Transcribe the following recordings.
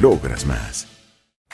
logras más.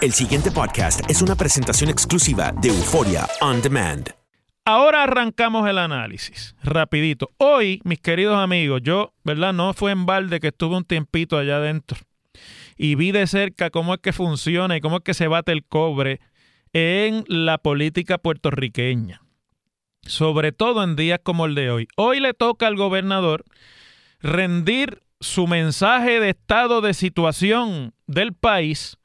El siguiente podcast es una presentación exclusiva de Euforia On Demand. Ahora arrancamos el análisis, rapidito. Hoy, mis queridos amigos, yo, ¿verdad? No fue en balde que estuve un tiempito allá adentro y vi de cerca cómo es que funciona y cómo es que se bate el cobre en la política puertorriqueña, sobre todo en días como el de hoy. Hoy le toca al gobernador rendir su mensaje de estado de situación del país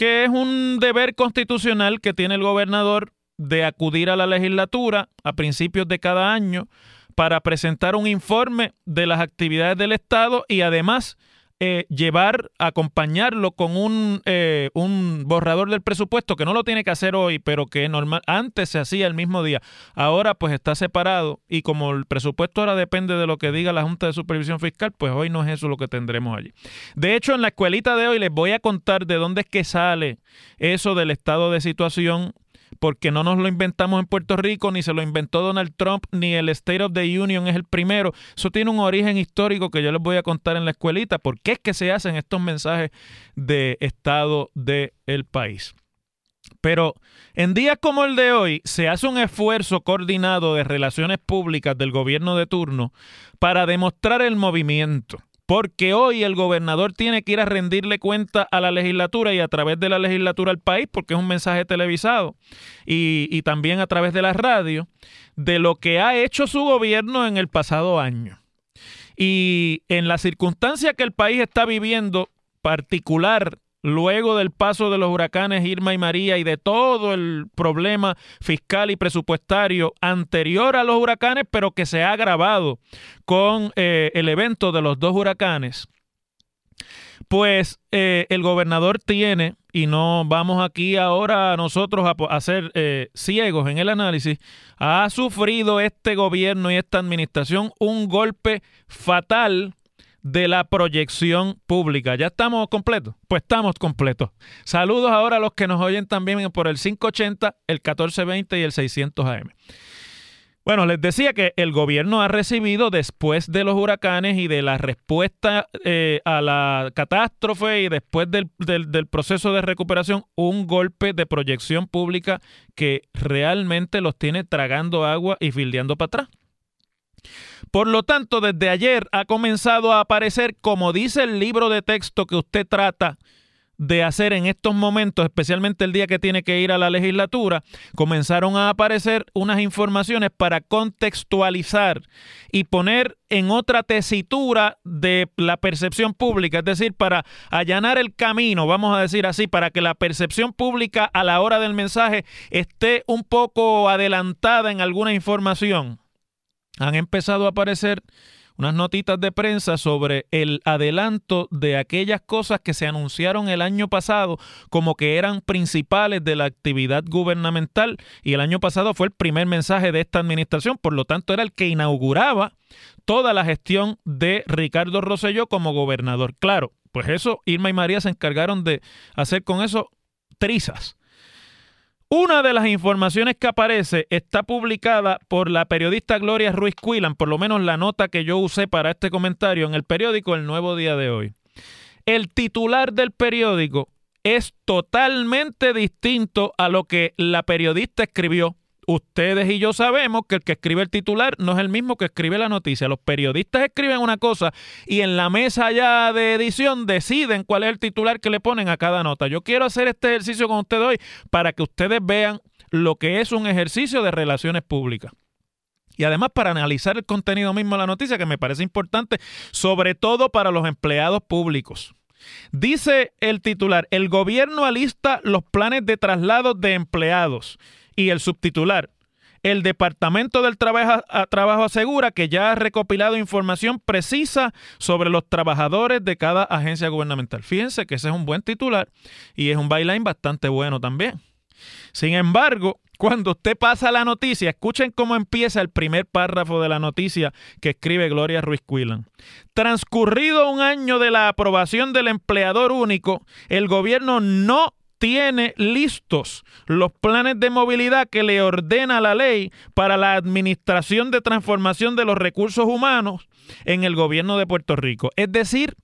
que es un deber constitucional que tiene el gobernador de acudir a la legislatura a principios de cada año para presentar un informe de las actividades del Estado y además eh, llevar, acompañarlo con un, eh, un borrador del presupuesto que no lo tiene que hacer hoy, pero que normal, antes se hacía el mismo día. Ahora pues está separado y como el presupuesto ahora depende de lo que diga la Junta de Supervisión Fiscal, pues hoy no es eso lo que tendremos allí. De hecho, en la escuelita de hoy les voy a contar de dónde es que sale eso del estado de situación porque no nos lo inventamos en Puerto Rico, ni se lo inventó Donald Trump, ni el State of the Union es el primero. Eso tiene un origen histórico que yo les voy a contar en la escuelita. ¿Por qué es que se hacen estos mensajes de estado del país? Pero en días como el de hoy se hace un esfuerzo coordinado de relaciones públicas del gobierno de turno para demostrar el movimiento porque hoy el gobernador tiene que ir a rendirle cuenta a la legislatura y a través de la legislatura al país, porque es un mensaje televisado, y, también a través de la radio, de lo que ha hecho su gobierno en el pasado año. Y en la circunstancia que el país está viviendo, particular luego del paso de los huracanes Irma y María y de todo el problema fiscal y presupuestario anterior a los huracanes, pero que se ha agravado con eh, el evento de los dos huracanes, pues eh, el gobernador tiene, y no vamos aquí ahora nosotros a, ser eh, ciegos en el análisis, ha sufrido este gobierno y esta administración un golpe fatal de la proyección pública. ¿Ya estamos completos? Pues estamos completos. Saludos ahora a los que nos oyen también por el 580, el 1420 y el 600 AM. Bueno, les decía que el gobierno ha recibido después de los huracanes y de la respuesta eh, a la catástrofe y después del, del, proceso de recuperación un golpe de proyección pública que realmente los tiene tragando agua y fildeando para atrás. Por lo tanto, desde ayer ha comenzado a aparecer, como dice el libro de texto que usted trata de hacer en estos momentos, especialmente el día que tiene que ir a la legislatura, comenzaron a aparecer unas informaciones para contextualizar y poner en otra tesitura de la percepción pública, es decir, para allanar el camino, vamos a decir así, para que la percepción pública a la hora del mensaje esté un poco adelantada en alguna información han empezado a aparecer unas notitas de prensa sobre el adelanto de aquellas cosas que se anunciaron el año pasado como que eran principales de la actividad gubernamental y el año pasado fue el primer mensaje de esta administración, por lo tanto era el que inauguraba toda la gestión de Ricardo Rosselló como gobernador. Claro, pues eso Irma y María se encargaron de hacer con eso trizas. Una de las informaciones que aparece está publicada por la periodista Gloria Ruiz Quillan, por lo menos la nota que yo usé para este comentario en el periódico El Nuevo Día de hoy. El titular del periódico es totalmente distinto a lo que la periodista escribió ustedes y yo sabemos que el que escribe el titular no es el mismo que escribe la noticia. Los periodistas escriben una cosa y en la mesa ya de edición deciden cuál es el titular que le ponen a cada nota. Yo quiero hacer este ejercicio con ustedes hoy para que ustedes vean lo que es un ejercicio de relaciones públicas. Y además para analizar el contenido mismo de la noticia, que me parece importante, sobre todo para los empleados públicos. Dice el titular, el gobierno alista los planes de traslado de empleados y el subtitular. El Departamento del Trabajo, Trabajo, asegura que ya ha recopilado información precisa sobre los trabajadores de cada agencia gubernamental. Fíjense que ese es un buen titular y es un byline bastante bueno también. Sin embargo, cuando usted pasa la noticia, escuchen cómo empieza el primer párrafo de la noticia que escribe Gloria Ruiz Quillan. Transcurrido un año de la aprobación del empleador único, el gobierno no tiene listos los planes de movilidad que le ordena la ley para la administración de transformación de los recursos humanos en el gobierno de Puerto Rico. Es decir,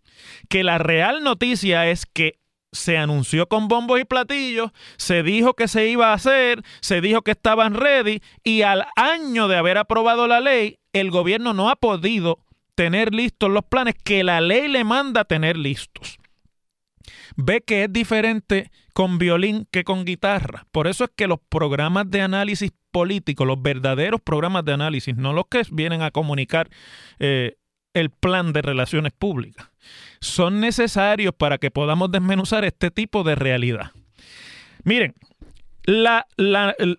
que la real noticia es que se anunció con bombos y platillos, se dijo que se iba a hacer, se dijo que estaban ready y al año de haber aprobado la ley, el gobierno no ha podido tener listos los planes que la ley le manda tener listos ve que es diferente con violín que con guitarra. Por eso es que los programas de análisis político, los verdaderos programas de análisis, no los que vienen a comunicar eh, el plan de relaciones públicas, son necesarios para que podamos desmenuzar este tipo de realidad. Miren, la,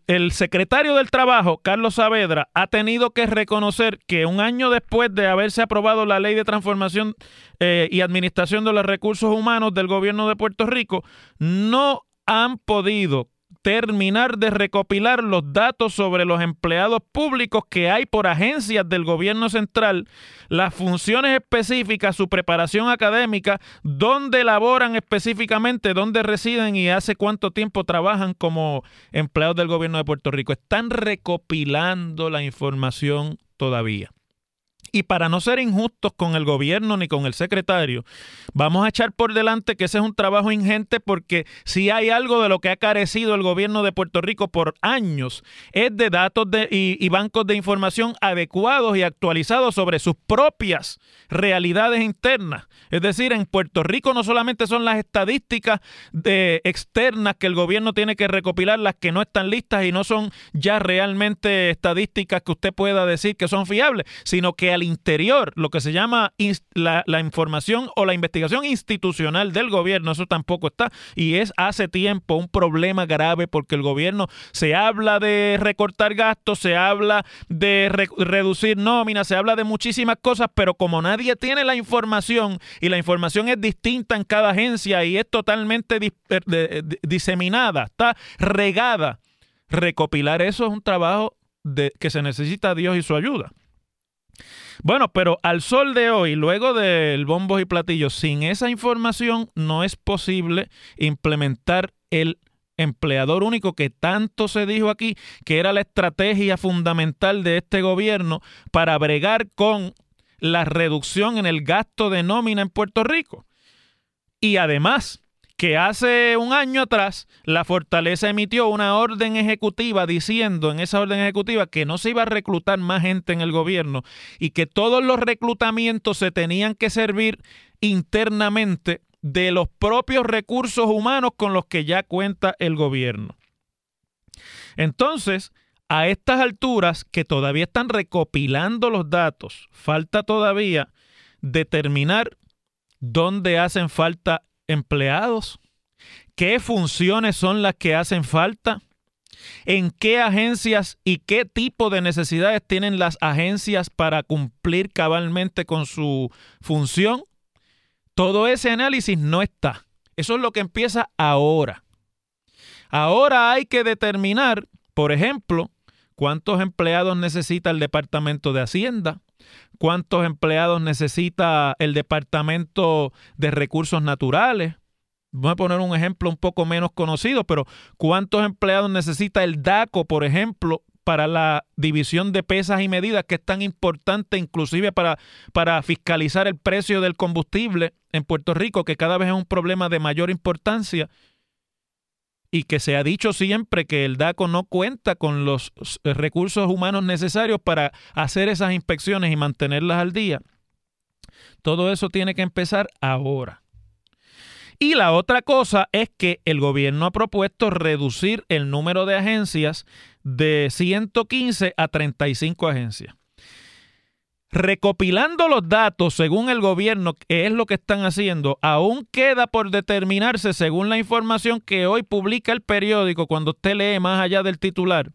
el, secretario del Trabajo, Carlos Saavedra, ha tenido que reconocer que un año después de haberse aprobado la ley de transformación eh, y administración de los recursos humanos del gobierno de Puerto Rico, no han podido terminar de recopilar los datos sobre los empleados públicos que hay por agencias del gobierno central, las funciones específicas, su preparación académica, dónde laboran específicamente, dónde residen y hace cuánto tiempo trabajan como empleados del gobierno de Puerto Rico. Están recopilando la información todavía. Y para no ser injustos con el gobierno ni con el secretario, vamos a echar por delante que ese es un trabajo ingente porque si hay algo de lo que ha carecido el gobierno de Puerto Rico por años, es de datos y, y bancos de información adecuados y actualizados sobre sus propias realidades internas. Es decir, en Puerto Rico no solamente son las estadísticas de, externas que el gobierno tiene que recopilar, las que no están listas y no son ya realmente estadísticas que usted pueda decir que son fiables, sino que al interior, lo que se llama la, información o la investigación institucional del gobierno, eso tampoco está. Y es hace tiempo un problema grave porque el gobierno se habla de recortar gastos, se habla de reducir nóminas, se habla de muchísimas cosas, pero como nadie tiene la información y la información es distinta en cada agencia y es totalmente diseminada, está regada, recopilar eso es un trabajo de, que se necesita Dios y su ayuda. Bueno, pero al sol de hoy, luego del bombos y platillos, sin esa información no es posible implementar el empleador único que tanto se dijo aquí que era la estrategia fundamental de este gobierno para bregar con la reducción en el gasto de nómina en Puerto Rico. Y además, que hace un año atrás la Fortaleza emitió una orden ejecutiva diciendo en esa orden ejecutiva que no se iba a reclutar más gente en el gobierno y que todos los reclutamientos se tenían que servir internamente de los propios recursos humanos con los que ya cuenta el gobierno. Entonces, a estas alturas que todavía están recopilando los datos, falta todavía determinar dónde hacen falta empleados, qué funciones son las que hacen falta, en qué agencias y qué tipo de necesidades tienen las agencias para cumplir cabalmente con su función. Todo ese análisis no está. Eso es lo que empieza ahora. Ahora hay que determinar, por ejemplo, cuántos empleados necesita el Departamento de Hacienda, cuántos empleados necesita el Departamento de Recursos Naturales. Voy a poner un ejemplo un poco menos conocido, pero cuántos empleados necesita el DACO, por ejemplo, para la división de pesas y medidas, que es tan importante inclusive para, para fiscalizar el precio del combustible en Puerto Rico, que cada vez es un problema de mayor importancia y que se ha dicho siempre que el DACO no cuenta con los recursos humanos necesarios para hacer esas inspecciones y mantenerlas al día. Todo eso tiene que empezar ahora. Y la otra cosa es que el gobierno ha propuesto reducir el número de agencias de 115 a 35 agencias. Recopilando los datos según el gobierno, que es lo que están haciendo, aún queda por determinarse según la información que hoy publica el periódico, cuando usted lee más allá del titular,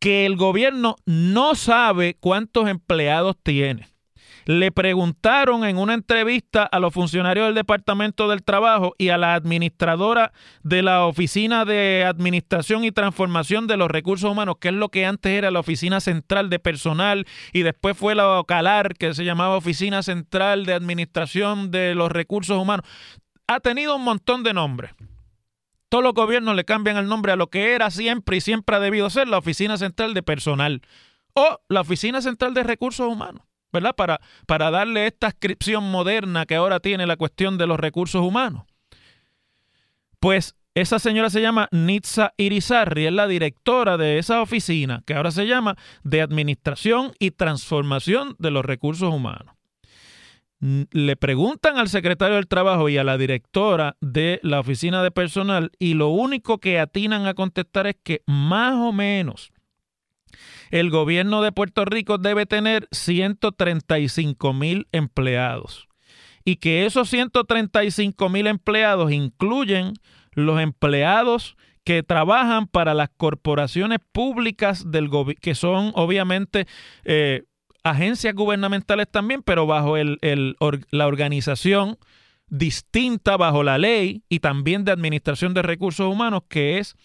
que el gobierno no sabe cuántos empleados tiene le preguntaron en una entrevista a los funcionarios del Departamento del Trabajo y a la administradora de la Oficina de Administración y Transformación de los Recursos Humanos, que es lo que antes era la Oficina Central de Personal y después fue la OCALAR, que se llamaba Oficina Central de Administración de los Recursos Humanos. Ha tenido un montón de nombres. Todos los gobiernos le cambian el nombre a lo que era siempre y siempre ha debido ser la Oficina Central de Personal o la Oficina Central de Recursos Humanos. ¿Verdad? Para, para darle esta inscripción moderna que ahora tiene la cuestión de los recursos humanos. Pues esa señora se llama Nitza Irizarri, es la directora de esa oficina, que ahora se llama de Administración y Transformación de los Recursos Humanos. Le preguntan al secretario del Trabajo y a la directora de la oficina de personal y lo único que atinan a contestar es que más o menos el gobierno de Puerto Rico debe tener 135 mil empleados. Y que esos 135 mil empleados incluyen los empleados que trabajan para las corporaciones públicas del que son obviamente eh, agencias gubernamentales también, pero bajo el, la organización distinta bajo la ley y también de administración de recursos humanos, que es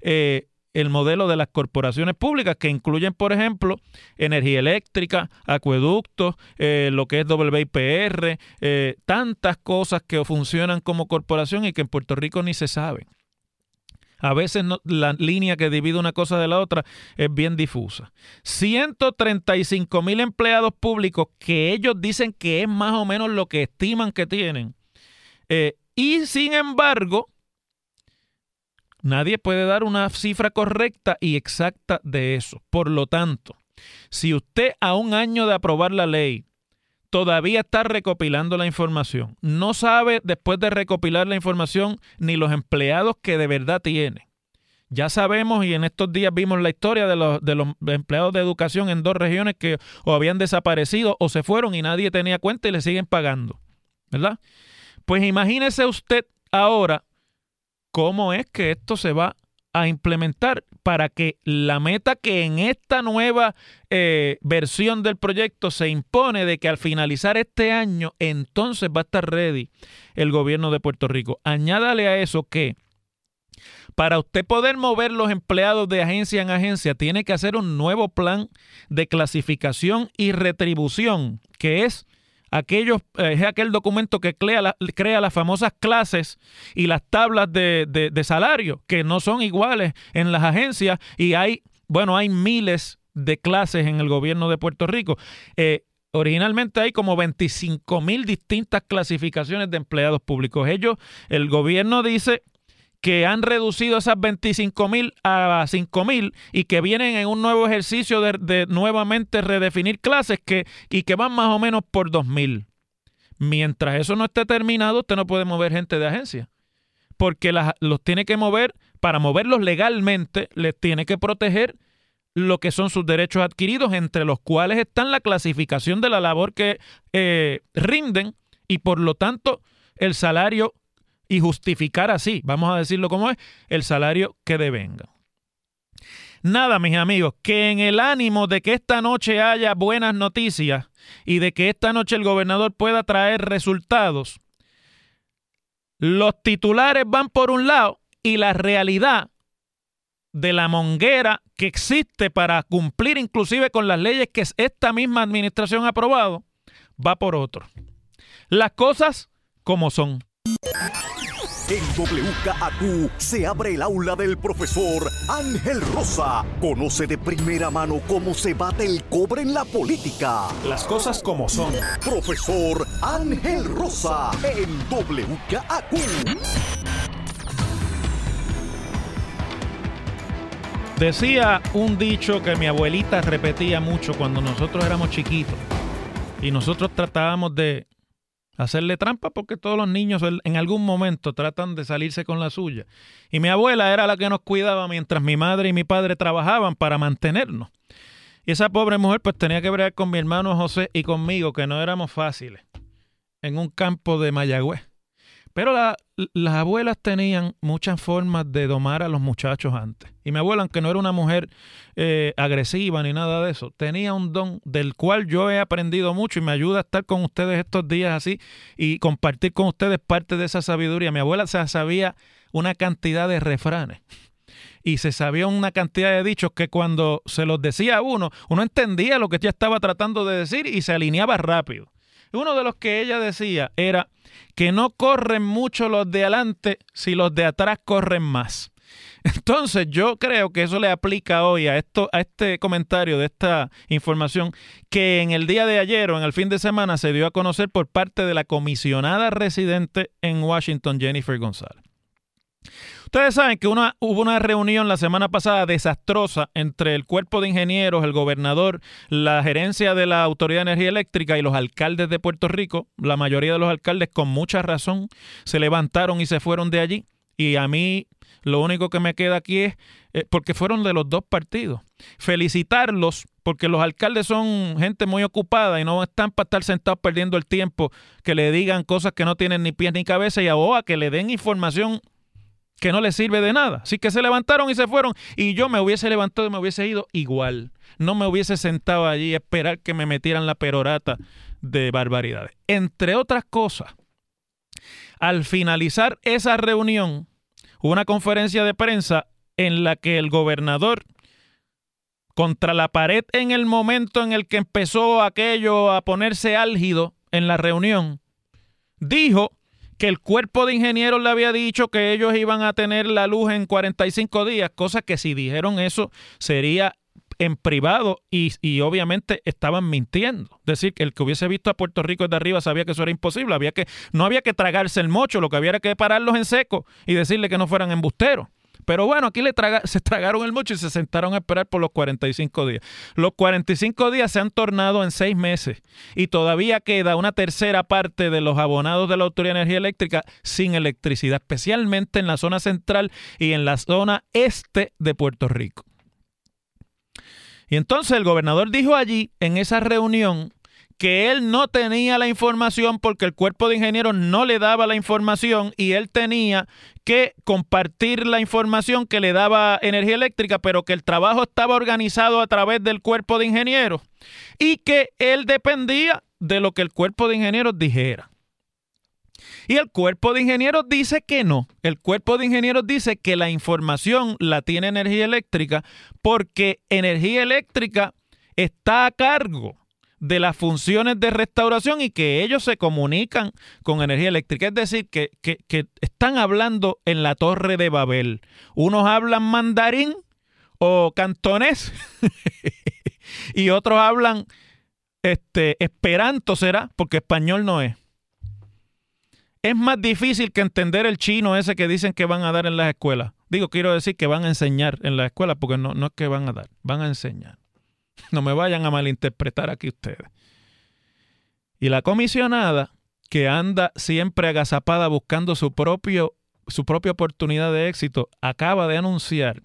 eh, el modelo de las corporaciones públicas que incluyen, por ejemplo, energía eléctrica, acueductos, eh, lo que es WIPR, eh, tantas cosas que funcionan como corporación y que en Puerto Rico ni se saben. A veces la línea que divide una cosa de la otra es bien difusa. 135 mil empleados públicos que ellos dicen que es más o menos lo que estiman que tienen. Eh, y sin embargo, Nadie puede dar una cifra correcta y exacta de eso. Por lo tanto, si usted a un año de aprobar la ley todavía está recopilando la información, no sabe después de recopilar la información ni los empleados que de verdad tiene. Ya sabemos y en estos días vimos la historia de los, de los empleados de educación en dos regiones que o habían desaparecido o se fueron y nadie tenía cuenta y le siguen pagando. ¿Verdad? Pues imagínese usted ahora cómo es que esto se va a implementar para que la meta que en esta nueva eh, versión del proyecto se impone de que al finalizar este año entonces va a estar ready el gobierno de Puerto Rico. Añádale a eso que para usted poder mover los empleados de agencia en agencia tiene que hacer un nuevo plan de clasificación y retribución que es aquellos, eh, es aquel documento que crea, las famosas clases y las tablas de, de, salario, que no son iguales en las agencias y hay, bueno, hay miles de clases en el gobierno de Puerto Rico. Eh, originalmente hay como 25 mil distintas clasificaciones de empleados públicos. Ellos, el gobierno dice que han reducido esas 25 mil a 5 mil y que vienen en un nuevo ejercicio de, nuevamente redefinir clases que, y que van más o menos por 2 mil. Mientras eso no esté terminado, usted no puede mover gente de agencia. Porque los tiene que mover, para moverlos legalmente, les tiene que proteger lo que son sus derechos adquiridos, entre los cuales están la clasificación de la labor que eh, rinden y por lo tanto el salario y justificar así, vamos a decirlo como es, el salario que devenga. Nada, mis amigos, que en el ánimo de que esta noche haya buenas noticias y de que esta noche el gobernador pueda traer resultados, los titulares van por un lado y la realidad de la monguera que existe para cumplir inclusive con las leyes que esta misma administración ha aprobado va por otro. Las cosas como son. En WKAQ se abre el aula del profesor Ángel Rosa. Conoce de primera mano cómo se bate el cobre en la política. Las cosas como son. Profesor Ángel Rosa en WKAQ. Decía un dicho que mi abuelita repetía mucho cuando nosotros éramos chiquitos y nosotros tratábamos de hacerle trampa porque todos los niños en algún momento tratan de salirse con la suya. Y mi abuela era la que nos cuidaba mientras mi madre y mi padre trabajaban para mantenernos. Y esa pobre mujer pues tenía que bregar con mi hermano José y conmigo, que no éramos fáciles, en un campo de Mayagüez. Pero las abuelas tenían muchas formas de domar a los muchachos antes. Y mi abuela, aunque no era una mujer eh, agresiva ni nada de eso, tenía un don del cual yo he aprendido mucho y me ayuda a estar con ustedes estos días así y compartir con ustedes parte de esa sabiduría. Mi abuela se sabía una cantidad de refranes y se sabía una cantidad de dichos que cuando se los decía a uno, uno entendía lo que ella estaba tratando de decir y se alineaba rápido. Uno de los que ella decía era que no corren mucho los de adelante si los de atrás corren más. Entonces yo creo que eso le aplica hoy a esto, a este comentario de esta información que en el día de ayer o en el fin de semana se dio a conocer por parte de la comisionada residente en Washington, Jennifer González. Ustedes saben que hubo una reunión la semana pasada desastrosa entre el cuerpo de ingenieros, el gobernador, la gerencia de la Autoridad de Energía Eléctrica y los alcaldes de Puerto Rico. La mayoría de los alcaldes, con mucha razón, se levantaron y se fueron de allí. Y a mí lo único que me queda aquí es, eh, porque fueron de los dos partidos, felicitarlos porque los alcaldes son gente muy ocupada y no están para estar sentados perdiendo el tiempo, que le digan cosas que no tienen ni pies ni cabeza y a que le den información que no les sirve de nada. Así que se levantaron y se fueron y yo me hubiese levantado y me hubiese ido igual. No me hubiese sentado allí a esperar que me metieran la perorata de barbaridades. Entre otras cosas, al finalizar esa reunión, hubo una conferencia de prensa en la que el gobernador, contra la pared en el momento en el que empezó aquello a ponerse álgido en la reunión, dijo que el cuerpo de ingenieros le había dicho que ellos iban a tener la luz en 45 días, cosa que si dijeron eso sería en privado y, y, obviamente estaban mintiendo. Es decir, que el que hubiese visto a Puerto Rico desde arriba sabía que eso era imposible. Había que, no había que tragarse el mocho, lo que había era que pararlos en seco y decirle que no fueran embusteros. Pero bueno, aquí le se tragaron el mucho y se sentaron a esperar por los 45 días. Los 45 días se han tornado en seis meses y todavía queda una tercera parte de los abonados de la Autoridad de Energía Eléctrica sin electricidad, especialmente en la zona central y en la zona este de Puerto Rico. Y entonces el gobernador dijo allí, en esa reunión, que él no tenía la información porque el cuerpo de ingenieros no le daba la información y él tenía que compartir la información que le daba energía eléctrica, pero que el trabajo estaba organizado a través del cuerpo de ingenieros y que él dependía de lo que el cuerpo de ingenieros dijera. Y el cuerpo de ingenieros dice que no. El cuerpo de ingenieros dice que la información la tiene energía eléctrica porque energía eléctrica está a cargo de las funciones de restauración y que ellos se comunican con energía eléctrica. Es decir, que, están hablando en la torre de Babel. Unos hablan mandarín o cantonés y otros hablan este, esperanto, ¿será? Porque español no es. Es más difícil que entender el chino ese que dicen que van a dar en las escuelas. Digo, quiero decir que van a enseñar en las escuelas porque no, no es que van a dar, van a enseñar. No me vayan a malinterpretar aquí ustedes. Y la comisionada, que anda siempre agazapada buscando su, propio, su propia oportunidad de éxito, acaba de anunciar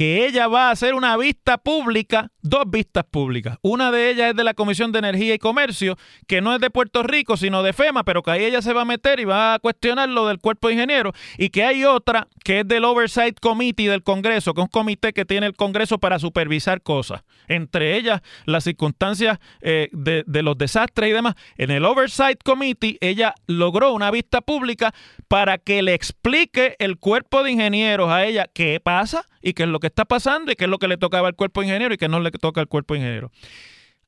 que ella va a hacer una vista pública, dos vistas públicas. Una de ellas es de la Comisión de Energía y Comercio, que no es de Puerto Rico, sino de FEMA, pero que ahí ella se va a meter y va a cuestionar lo del cuerpo de ingenieros. Y que hay otra que es del Oversight Committee del Congreso, que es un comité que tiene el Congreso para supervisar cosas. Entre ellas, las circunstancias eh, de, de los desastres y demás. En el Oversight Committee, ella logró una vista pública para que le explique el cuerpo de ingenieros a ella qué pasa y qué es lo que está pasando y qué es lo que le tocaba al cuerpo ingeniero y qué no le toca al cuerpo ingeniero.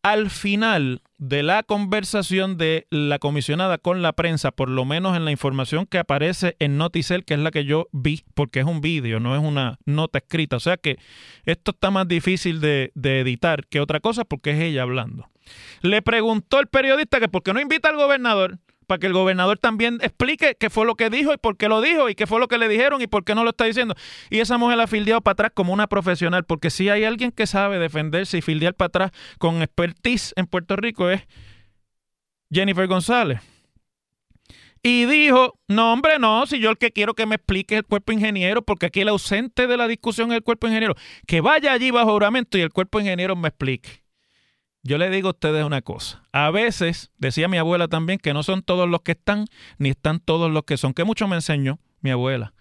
Al final de la conversación de la comisionada con la prensa, por lo menos en la información que aparece en Noticel, que es la que yo vi, porque es un vídeo, no es una nota escrita. O sea que esto está más difícil de, de editar que otra cosa porque es ella hablando. Le preguntó el periodista que por qué no invita al gobernador para que el gobernador también explique qué fue lo que dijo y por qué lo dijo y qué fue lo que le dijeron y por qué no lo está diciendo. Y esa mujer la fildeado para atrás como una profesional, porque si hay alguien que sabe defenderse y fildear para atrás con expertise en Puerto Rico es Jennifer González. Y dijo, no hombre, no, si yo el que quiero que me explique es el cuerpo ingeniero, porque aquí el ausente de la discusión es el cuerpo ingeniero, que vaya allí bajo juramento y el cuerpo ingeniero me explique. Yo le digo a ustedes una cosa. A veces, decía mi abuela también, que no son todos los que están, ni están todos los que son, que mucho me enseñó mi abuela.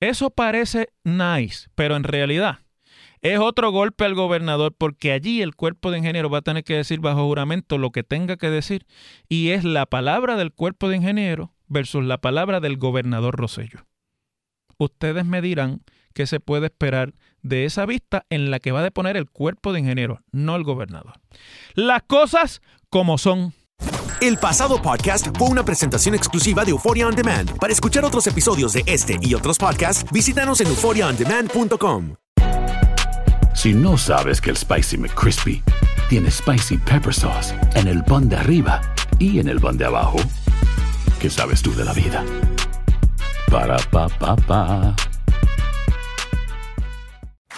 Eso parece nice, pero en realidad es otro golpe al gobernador porque allí el cuerpo de ingeniero va a tener que decir bajo juramento lo que tenga que decir y es la palabra del cuerpo de ingeniero versus la palabra del gobernador Rosello. Ustedes me dirán qué se puede esperar de esa vista en la que va a deponer el cuerpo de ingeniero, no el gobernador. Las cosas como son. El pasado podcast fue una presentación exclusiva de Euphoria On Demand. Para escuchar otros episodios de este y otros podcasts, visítanos en euphoriaondemand.com. Si no sabes que el Spicy McCrispy tiene Spicy Pepper Sauce en el pan de arriba y en el pan de abajo, ¿qué sabes tú de la vida? Para, pa, pa, pa.